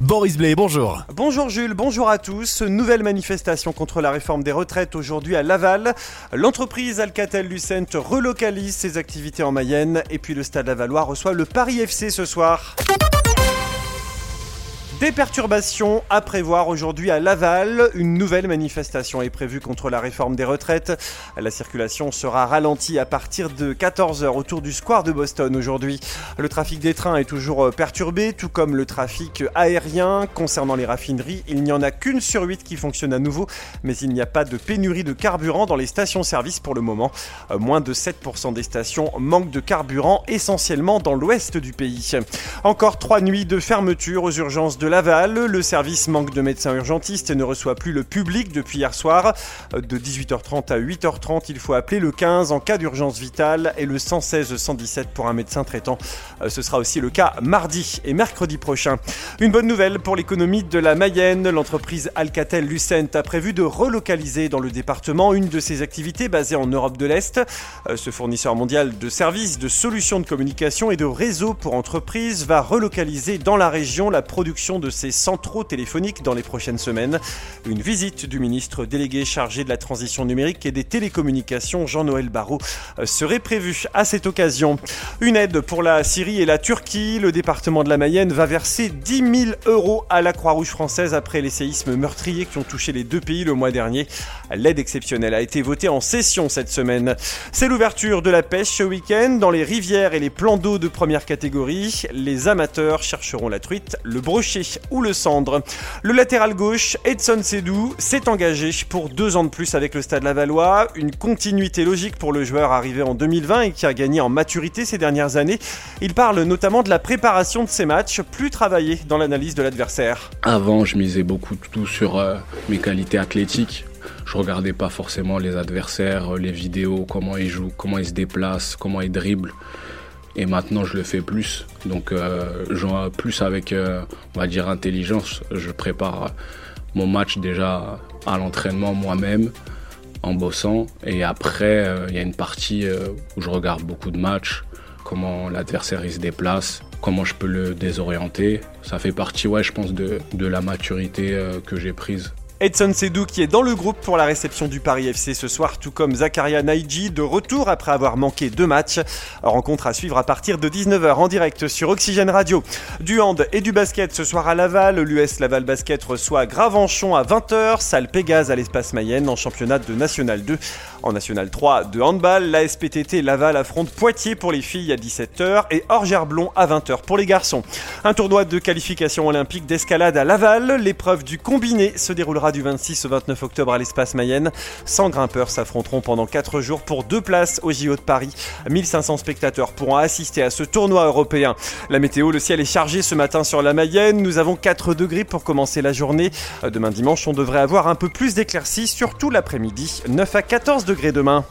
Boris Blay, bonjour. Bonjour Jules, bonjour à tous. Nouvelle manifestation contre la réforme des retraites aujourd'hui à Laval. L'entreprise Alcatel-Lucent relocalise ses activités en Mayenne et puis le Stade Lavallois reçoit le Paris FC ce soir. Des perturbations à prévoir aujourd'hui à Laval. Une nouvelle manifestation est prévue contre la réforme des retraites. La circulation sera ralentie à partir de 14h autour du square de Boston aujourd'hui. Le trafic des trains est toujours perturbé, tout comme le trafic aérien. Concernant les raffineries, il n'y en a qu'une sur huit qui fonctionne à nouveau, mais il n'y a pas de pénurie de carburant dans les stations-service pour le moment. Moins de 7% des stations manquent de carburant, essentiellement dans l'ouest du pays. Encore trois nuits de fermeture aux urgences de Laval. Le service manque de médecins urgentistes et ne reçoit plus le public depuis hier soir. De 18h30 à 8h30, il faut appeler le 15 en cas d'urgence vitale et le 116 117 pour un médecin traitant. Ce sera aussi le cas mardi et mercredi prochain. Une bonne nouvelle pour l'économie de la Mayenne. L'entreprise Alcatel-Lucent a prévu de relocaliser dans le département une de ses activités basées en Europe de l'Est. Ce fournisseur mondial de services, de solutions de communication et de réseaux pour entreprises va relocaliser dans la région la production de ses centraux téléphoniques dans les prochaines semaines. Une visite du ministre délégué chargé de la transition numérique et des télécommunications, Jean-Noël Barrot, serait prévue à cette occasion. Une aide pour la Syrie et la Turquie. Le département de la Mayenne va verser 10 000 euros à la Croix-Rouge française après les séismes meurtriers qui ont touché les deux pays le mois dernier. L'aide exceptionnelle a été votée en session cette semaine. C'est l'ouverture de la pêche ce week-end dans les rivières et les plans d'eau de première catégorie. Les amateurs chercheront la truite, le brochet ou le cendre. Le latéral gauche, Edson Sedou, s'est engagé pour deux ans de plus avec le Stade Lavallois. Une continuité logique pour le joueur arrivé en 2020 et qui a gagné en maturité ces dernières années. Il parle notamment de la préparation de ses matchs, plus travaillé dans l'analyse de l'adversaire. Avant, je misais beaucoup tout sur euh, mes qualités athlétiques. Je regardais pas forcément les adversaires, les vidéos, comment ils jouent, comment ils se déplacent, comment ils dribblent. Et maintenant, je le fais plus. Donc, euh, plus avec, euh, on va dire, intelligence. Je prépare mon match déjà à l'entraînement moi-même, en bossant. Et après, euh, il y a une partie euh, où je regarde beaucoup de matchs, comment l'adversaire se déplace, comment je peux le désorienter. Ça fait partie, ouais, je pense, de, la maturité que j'ai prise. Edson Sedou qui est dans le groupe pour la réception du Paris FC ce soir, tout comme Zakaria Naïji de retour après avoir manqué deux matchs. Rencontre à suivre à partir de 19h en direct sur Oxygène Radio. Du hand et du basket ce soir à Laval. L'US Laval Basket reçoit Gravenchon à 20h, salle Pégase à l'espace Mayenne en championnat de National 2. En National 3 de handball, la SPTT Laval affronte Poitiers pour les filles à 17h et Orgerblon à 20h pour les garçons. Un tournoi de qualification olympique d'escalade à Laval. L'épreuve du combiné se déroulera du 26 au 29 octobre à l'espace Mayenne. 100 grimpeurs s'affronteront pendant 4 jours pour deux places au JO de Paris. 1500 spectateurs pourront assister à ce tournoi européen. La météo, le ciel est chargé ce matin sur la Mayenne. Nous avons 4 degrés pour commencer la journée. Demain dimanche, on devrait avoir un peu plus d'éclaircies, surtout l'après-midi. 9 à 14 degrés demain.